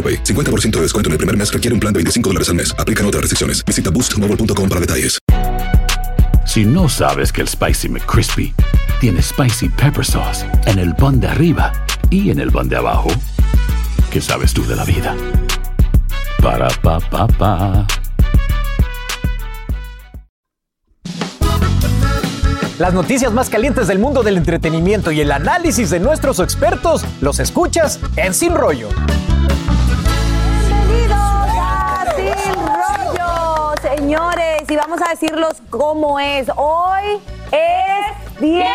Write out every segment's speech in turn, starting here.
AroPay. 50% de descuento en el primer mes requiere un plan de 25 dólares al mes. Aplican otras restricciones. Visita boostmobile.com para detalles. Si no sabes que el Spicy McCrispy tiene Spicy Pepper Sauce en el pan de arriba y en el pan de abajo, ¿qué sabes tú de la vida? Para, pa, pa, pa. Las noticias más calientes del mundo del entretenimiento y el análisis de nuestros expertos los escuchas en Sin Rollo. Y vamos a decirlos cómo es. Hoy es viernes.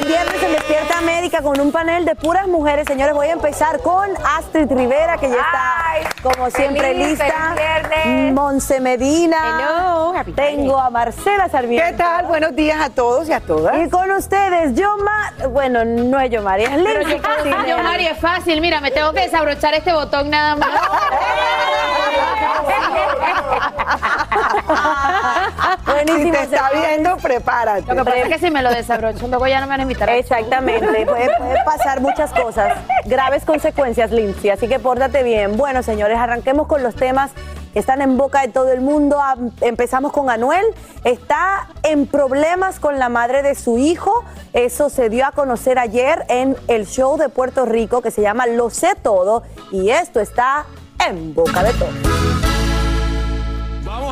Un viernes en Despierta América con un panel de puras mujeres. Señores, voy a empezar con Astrid Rivera, que ya está, como siempre, feliz, lista. Monse Medina. Hello, happy Tengo a Marcela Sarmiento. ¿Qué tal? Buenos días a todos y a todas. Y con ustedes, Yomar. Bueno, no es Yomar, es Lindsay yo puedo Castillo. yo, Mari, es fácil. Mira, me tengo que desabrochar este botón nada más. Buenísimo. Si te está viendo, prepárate. Lo que pasa es que si me lo desabrocho, luego ya no me van a invitar. a- Exactamente, puede, puede pasar muchas cosas, graves consecuencias, Lindsay, así que pórtate bien. Bueno, señores, arranquemos con los temas que están en boca de todo el mundo. Am- Empezamos con Anuel, está en problemas con la madre de su hijo. Eso se dio a conocer ayer en el show de Puerto Rico que se llama Lo sé todo y esto está en boca de todos.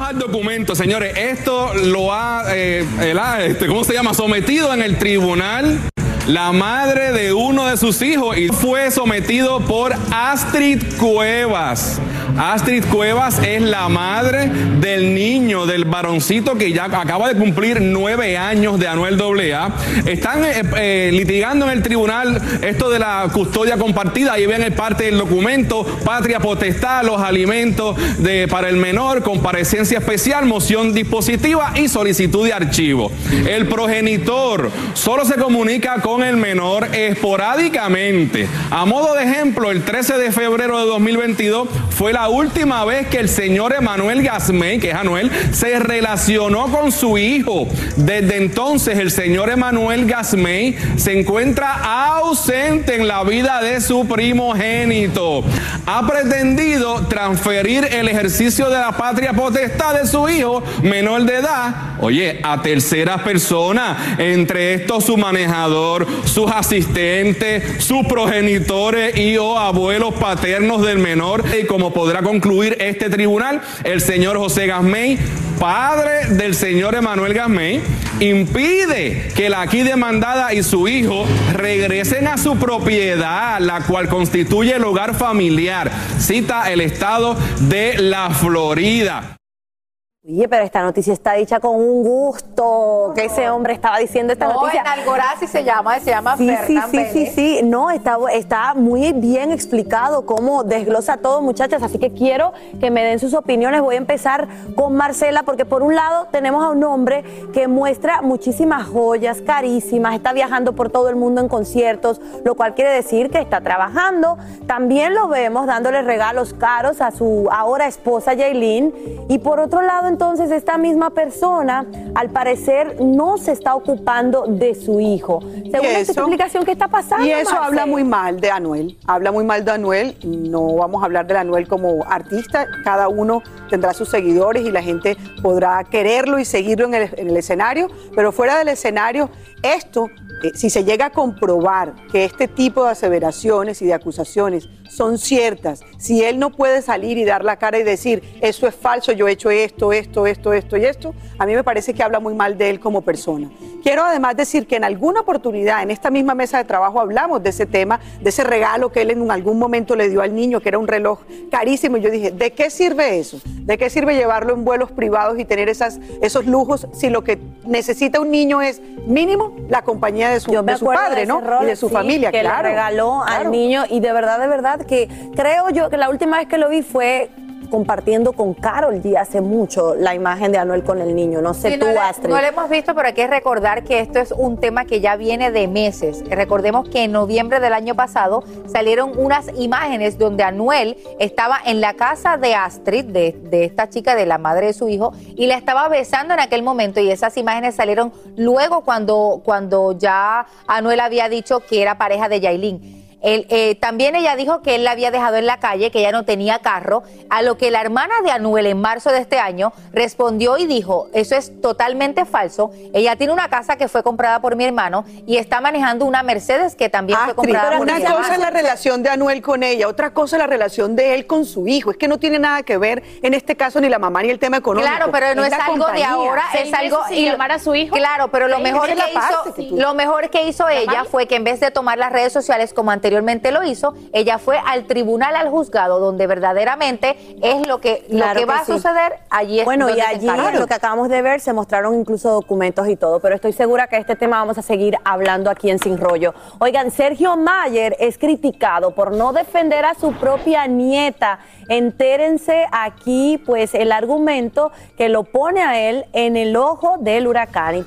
Al documento, señores. Esto lo ha, eh, el- ah, este, ¿cómo se llama? Sometido en el tribunal la madre de uno de sus hijos y fue sometido por Astrid Cuevas. Astrid Cuevas es la madre del niño, del varoncito que ya acaba de cumplir nueve años de Anuel AA. Están eh, eh, litigando en el tribunal esto de la custodia compartida. Ahí ven el parte del documento, patria potestad, los alimentos de, para el menor, comparecencia especial, moción dispositiva y solicitud de archivo. El progenitor solo se comunica con el menor esporádicamente. A modo de ejemplo, el 13 de febrero de 2022 fue la última vez que el señor Emanuel Gasmey, que es Anuel, se relacionó con su hijo. Desde entonces el señor Emanuel Gasmey se encuentra ausente en la vida de su primogénito. Ha pretendido transferir el ejercicio de la patria potestad de su hijo menor de edad, oye, a terceras personas, entre estos su manejador, sus asistentes, sus progenitores y o abuelos paternos del menor. Y como podrá concluir este tribunal, el señor José Gasmey, padre del señor Emanuel Gasmey, impide que la aquí demandada y su hijo regresen a su propiedad, la cual constituye el hogar familiar. Cita el estado de la Florida. Oye, pero esta noticia está dicha con un gusto que ese hombre estaba diciendo esta No, noticia. en Algorazi se llama, se llama Sí, sí, sí, sí, sí, no, está, está muy bien explicado cómo desglosa todo, muchachas, así que quiero que me den sus opiniones. Voy a empezar con Marcela, porque por un lado tenemos a un hombre que muestra muchísimas joyas carísimas, está viajando por todo el mundo en conciertos, lo cual quiere decir que está trabajando. También lo vemos dándole regalos caros a su ahora esposa Yailin. Y por otro lado, entonces, esta misma persona, al parecer, no se está ocupando de su hijo. Según esta explicación, ¿qué está pasando? Y eso habla muy mal de Anuel. Habla muy mal de Anuel. No vamos a hablar de Anuel como artista. Cada uno tendrá sus seguidores y la gente podrá quererlo y seguirlo en el, en el escenario. Pero fuera del escenario, esto eh, si se llega a comprobar que este tipo de aseveraciones y de acusaciones son ciertas, si él no puede salir y dar la cara y decir, eso es falso, yo he hecho esto, esto, esto, esto y esto, a mí me parece que habla muy mal de él como persona. Quiero además decir que en alguna oportunidad, en esta misma mesa de trabajo, hablamos de ese tema, de ese regalo que él en algún momento le dio al niño, que era un reloj carísimo, y yo dije, ¿de qué sirve eso? ¿De qué sirve llevarlo en vuelos privados y tener esas, esos lujos si lo que necesita un niño es mínimo la compañía de su, Yo me de su acuerdo padre, de ¿no? ese rol, y de su sí, familia, que claro. le regaló claro. al niño y de verdad, de verdad que creo yo que la última vez que lo vi fue compartiendo con Carol G hace mucho la imagen de Anuel con el niño. No sé Sí, tú, no, Astrid. no lo hemos visto, pero hay que recordar que esto es un tema que ya viene de meses. Recordemos que en noviembre del año pasado salieron unas imágenes donde Anuel estaba en la casa de Astrid, de, de esta chica, de la madre de su hijo, y la estaba besando en aquel momento. Y esas imágenes salieron luego cuando, cuando ya Anuel había dicho que era pareja de Yailin. Él, eh, también ella dijo que él la había dejado en la calle, que ella no tenía carro, a lo que la hermana de Anuel en marzo de este año respondió y dijo, eso es totalmente falso, ella tiene una casa que fue comprada por mi hermano y está manejando una Mercedes que también fue Astrid, comprada pero por mi una hermano. cosa es la relación de Anuel con ella, otra cosa es la relación de él con su hijo. Es que no tiene nada que ver en este caso ni la mamá ni el tema económico. Claro, pero no es, algo de ahora, Seis es algo sin llamar a su hijo. Claro, pero lo mejor que hizo, parte que tú- lo mejor que hizo ella fue que en vez de tomar las redes sociales como anteriormente lo hizo, ella fue al tribunal, al juzgado, donde verdaderamente es lo que Claro lo que va sí. a suceder allí. es Bueno, y allí lo que acabamos de ver se mostraron incluso documentos y todo, pero estoy segura que este tema vamos a seguir hablando aquí en Sin Rollo. Oigan, Sergio Mayer es criticado por no defender a su propia nieta. Entérense aquí, pues, el argumento que lo pone a él en el ojo del huracán.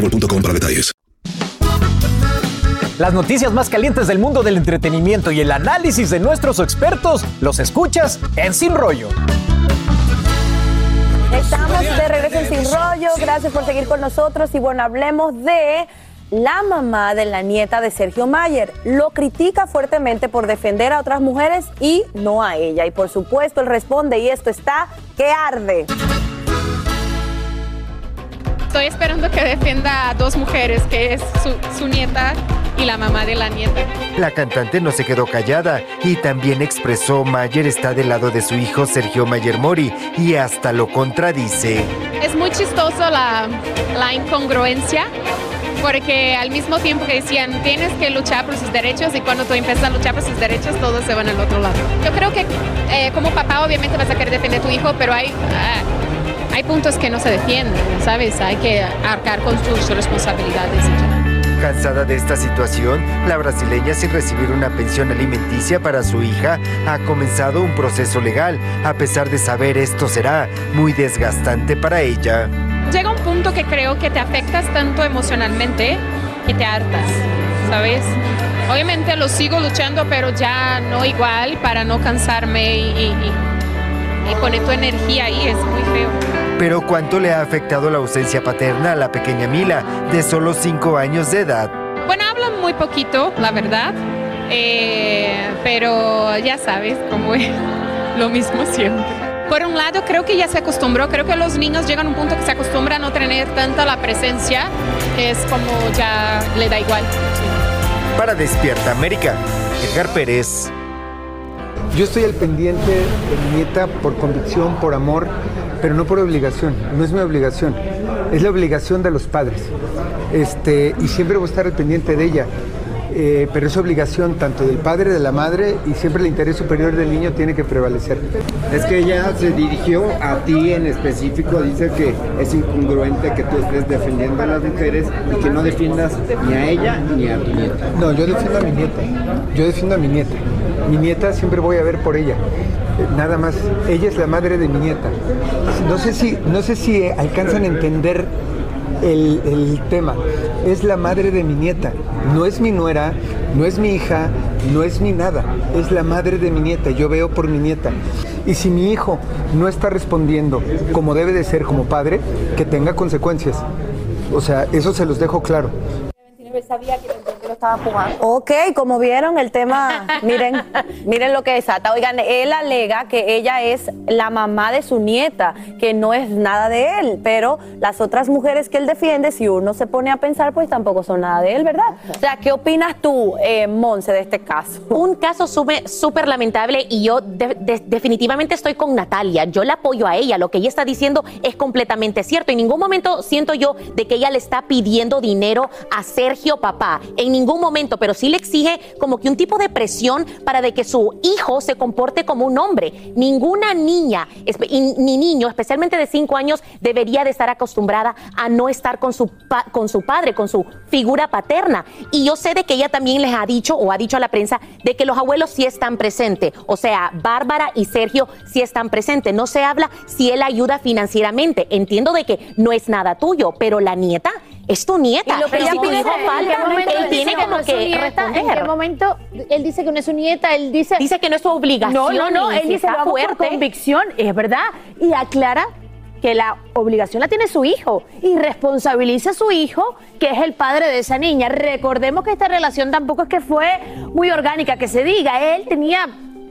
boostmobile.com para detalles. Las noticias más calientes del mundo del entretenimiento y el análisis de nuestros expertos los escuchas en Sin Rollo. Estamos de regreso en Sin Rollo. Gracias por seguir con nosotros. Y bueno, hablemos de la mamá de la nieta de Sergio Mayer. Lo critica fuertemente por defender a otras mujeres y no a ella. Y por supuesto, él responde, y esto está que arde. Estoy esperando que defienda a dos mujeres, que es su, su nieta y la mamá de la nieta. La cantante no se quedó callada y también expresó Mayer está del lado de su hijo Sergio Mayer Mori y hasta lo contradice. Es muy chistoso la, la incongruencia, porque al mismo tiempo que decían tienes que luchar por sus derechos y cuando tú empiezas a luchar por sus derechos todos se van al otro lado. Yo creo que eh, como papá obviamente vas a querer defender a tu hijo, pero hay, ah, hay puntos que no se defienden, ¿sabes? Hay que arcar con sus responsabilidades. Cansada de esta situación, la brasileña sin recibir una pensión alimenticia para su hija ha comenzado un proceso legal, a pesar de saber esto será muy desgastante para ella. Llega un punto que creo que te afectas tanto emocionalmente que te hartas, ¿sabes? Obviamente lo sigo luchando, pero ya no igual para no cansarme y, y- y- y poner tu energía ahí, es muy feo. Pero ¿cuánto le ha afectado la ausencia paterna a la pequeña Mila, de solo 5 años de edad? poquito, la verdad. Eh, pero ya sabes cómo es lo mismo siempre. Por un lado, creo que ya se acostumbró, creo que los niños llegan a un punto que se acostumbran a no tener tanta la presencia, que es como ya le da igual. Para Despierta América, Edgar Pérez. Yo estoy al pendiente de mi nieta por convicción, por amor, pero no por obligación. No es mi obligación, es la obligación de los padres. Este, y siempre voy a estar al pendiente de ella. Eh, pero es obligación tanto del padre, de la madre, y siempre el interés superior del niño tiene que prevalecer. Es que ella se dirigió a ti en específico, dice que es incongruente que tú estés defendiendo a las mujeres y que no defiendas ni a ella ni a tu nieta. No, yo defiendo a mi nieta. Yo defiendo a mi nieta. Mi nieta siempre voy a ver por ella. Eh, Nada más, ella es la madre de mi nieta. No sé si, no sé si alcanzan a entender el, el tema. Es la madre de mi nieta. No es mi nuera, no es mi hija, no es mi nada. Es la madre de mi nieta. Yo veo por mi nieta. Y si mi hijo no está respondiendo como debe de ser como padre, que tenga consecuencias. O sea, eso se los dejo claro. Lo estaban jugando. Ok, como vieron el tema, miren, miren lo que desata. Oigan, él alega que ella es la mamá de su nieta, que no es nada de él, pero las otras mujeres que él defiende, si uno se pone a pensar, pues tampoco son nada de él, ¿verdad? O sea, ¿qué opinas tú, eh, Monse, de este caso? Un caso súper súper lamentable y yo de- de- definitivamente estoy con Natalia. Yo la apoyo a ella. Lo que ella está diciendo es completamente cierto. En ningún momento siento yo de que ella le está pidiendo dinero a Sergio papá. En ningún momento, pero sí le exige como que un tipo de presión para de que su hijo se comporte como un hombre. Ninguna niña ni niño, especialmente de cinco años, debería de estar acostumbrada a no estar con su, con su padre, con su figura paterna. Y yo sé de que ella también les ha dicho o ha dicho a la prensa de que los abuelos sí están presentes. O sea, Bárbara y Sergio sí están presentes. No se habla si él ayuda financieramente. Entiendo de que no es nada tuyo, pero la nieta es tu nieta. Y lo que ella si tu pide hijo es- ¿en qué falta, él tiene como no es su que nieta? ¿En qué momento él dice que no es su nieta? Él dice... Dice que no es su obligación. No, no, no, él dice fuerte. convicción, es verdad. Y aclara que la obligación la tiene su hijo y responsabiliza a su hijo, que es el padre de esa niña. Recordemos que esta relación tampoco es que fue muy orgánica, que se diga. Él tenía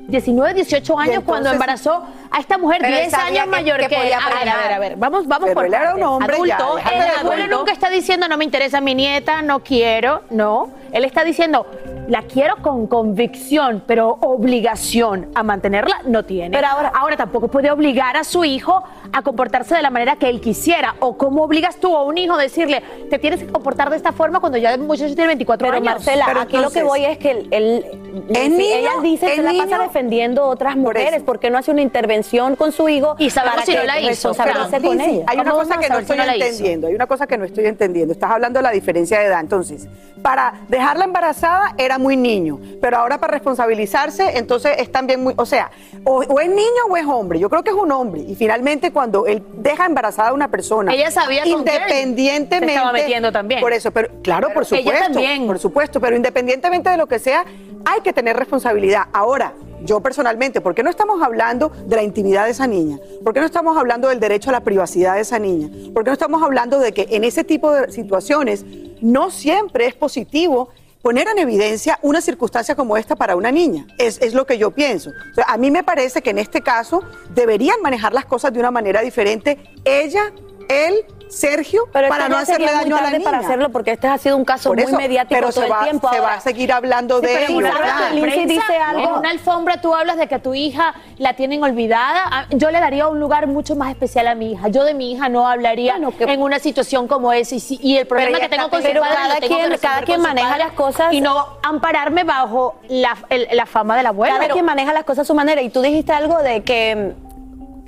19, 18 años entonces- cuando embarazó a esta mujer Pero él 10 sabía años que- mayor que que, podía a ver, a ver, a ver, vamos, vamos Pero por él era un hombre ya, adulto. déjame el abuelo adulto. nunca está diciendo no me interesa mi nieta, no quiero, no. Él está diciendo la quiero con convicción, pero obligación a mantenerla no tiene. Pero ahora, ahora tampoco puede obligar a su hijo a comportarse de la manera que él quisiera. O cómo obligas tú a un hijo a decirle, te tienes que comportar de esta forma cuando ya muchacho tiene 24 Pero años. Marcela, aquí lo que voy es que él, él- ¿Es niño? ella dice que ¿Es se la niño? pasa defendiendo otras mujeres, eso. porque no hace una intervención con su hijo Y sabemos para si no que la hizo, responsabilice con Sí, sí, ella. Hay una cosa que no saber si estoy no entendiendo, hay una cosa que no estoy entendiendo. Estás hablando de la diferencia de edad. Entonces, para dejarla embarazada era muy niño, pero ahora para responsabilizarse, entonces es también muy, o sea, o, o es niño o es hombre. Yo creo que es un hombre. Y finalmente cuando él deja embarazada a una persona, Ella sabía con quién independientemente, se estaba metiendo también. Por eso, pero claro, Pero por ella supuesto, también. por supuesto, pero independientemente de lo que sea, hay que tener responsabilidad. Ahora, yo personalmente, ¿por qué no estamos hablando de la intimidad de esa niña? ¿Por qué no estamos hablando del derecho a la privacidad de esa niña? ¿Por qué no estamos hablando de que en ese tipo de situaciones no siempre es positivo poner en evidencia una circunstancia como esta para una niña? Es, es lo que yo pienso. A mí me parece que en este caso deberían manejar las cosas de una manera diferente. Ella, él, Sergio, Pero para no hacerle daño a la niña. para hacerlo, porque este ha sido un caso Por muy mediático pero todo se va, el tiempo. se va a seguir hablando Sí, de pero él. de prensa, dice algo. En una alfombra tú hablas de que a tu hija la tienen olvidada. Ah, Yo le daría un lugar mucho más especial a mi hija. Yo de mi hija no hablaría en una situación como esa. Y, si- y el problema que tengo con su padre cada lo tengo que quien- cada quien maneja las cosas- Y no ampararme bajo la, el- la fama del abuelo. Cada quien maneja las cosas a su manera. Y tú dijiste algo de que,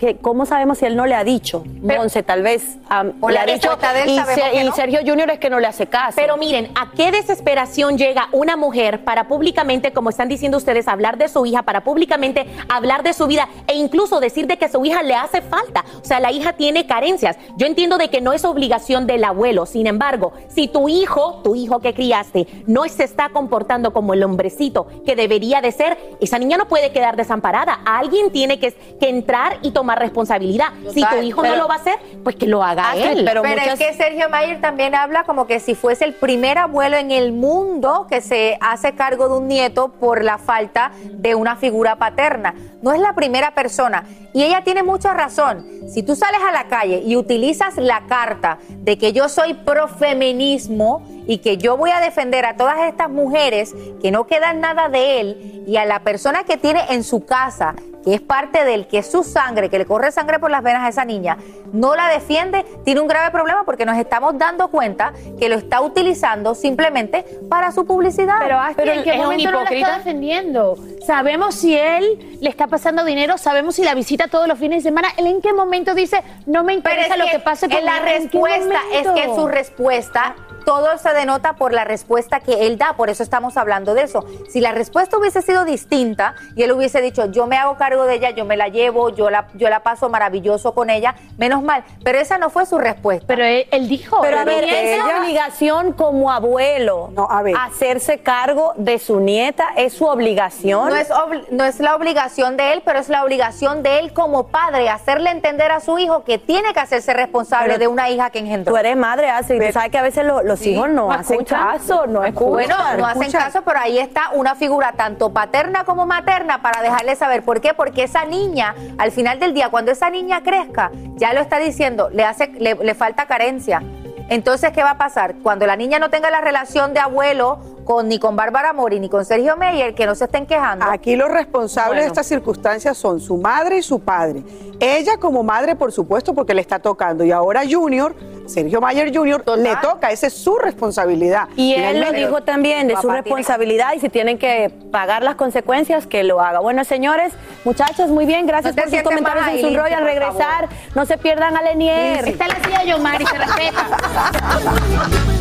que ¿cómo sabemos si él no le ha dicho? Monse, tal vez am, O le ha dicho. él y, Se- que y no. Sergio Junior es que no le hace caso. Pero miren, ¿a qué desesperación llega una mujer para públicamente, como están diciendo ustedes, hablar de su hija, para públicamente hablar de su vida e incluso decir de que su hija le hace falta? O sea, la hija tiene carencias. Yo entiendo de que no es obligación del abuelo. Sin embargo, si tu hijo, tu hijo que criaste, no se está comportando como el hombrecito que debería de ser, esa niña no puede quedar desamparada. Alguien tiene que, que entrar y tomar tomar responsabilidad. Si tu hijo pero- no lo va a hacer, pues que lo haga él. pero es que Sergio Mayer también habla como que si fuese el primer abuelo en el mundo que se hace cargo de un nieto por la falta de una figura paterna. No es la primera persona. Y ella tiene mucha razón. Si tú sales a la calle y utilizas la carta de que yo soy profeminismo y que yo voy a defender a todas estas mujeres que no quedan nada de él y a la persona que tiene en su casa que es parte del que es su sangre, que le corre sangre por las venas a esa niña, no la defiende, tiene un grave problema porque nos estamos dando cuenta que lo está utilizando simplemente para su publicidad. Pero, Astrid, ¿en qué momento no la está defendiendo? Sabemos si él le está pasando dinero, sabemos si la visita todos los fines de semana. ¿Él en qué momento dice, no me interesa es lo que que pase con en la mi hija"? ¿En qué respuesta es que en su respuesta todo se denota por la respuesta que él da, por eso estamos hablando de eso. Si la respuesta hubiese sido distinta y él hubiese dicho, yo me hago cargo de ella, yo me la llevo, yo la, yo la paso maravilloso con ella, menos mal, pero esa no fue su respuesta. Pero él, dijo, Pero a ver, es ella- obligación como abuelo hacerse cargo de su nieta, es su obligación. No es, obli- no es la obligación de él, pero es la obligación de él como padre, hacerle entender a su hijo que tiene que hacerse responsable Pero de una hija que engendró. Tú eres madre, Astrid, tú sabes que a veces lo- los Sí. hijos no, ¿No hacen escuchan? caso, no escuchan. Bueno, no hacen caso, pero ahí está una figura tanto paterna como materna para dejarle saber por qué. Porque esa niña, al final del día, cuando esa niña crezca, ya lo está diciendo, le hace, le, falta carencia. Entonces, ¿qué va a pasar? Cuando la niña no tenga la relación de abuelo con ni con Bárbara Mori ni con Sergio Meyer, que no se estén quejando. Aquí los responsables de estas circunstancias son su madre y su padre. Ella como madre, por supuesto, porque le está tocando. Y ahora Junior, Sergio Mayer Junior, le toca. Esa es su responsabilidad. Y él lo dijo también de su tiene- responsabilidad y si tienen que pagar las consecuencias, que lo haga. Bueno, señores, muchachos, muy bien, gracias No por sus comentarios en su rollo. Al regresar, no se pierdan a Lenier. Está la silla de Yomari, se respeta.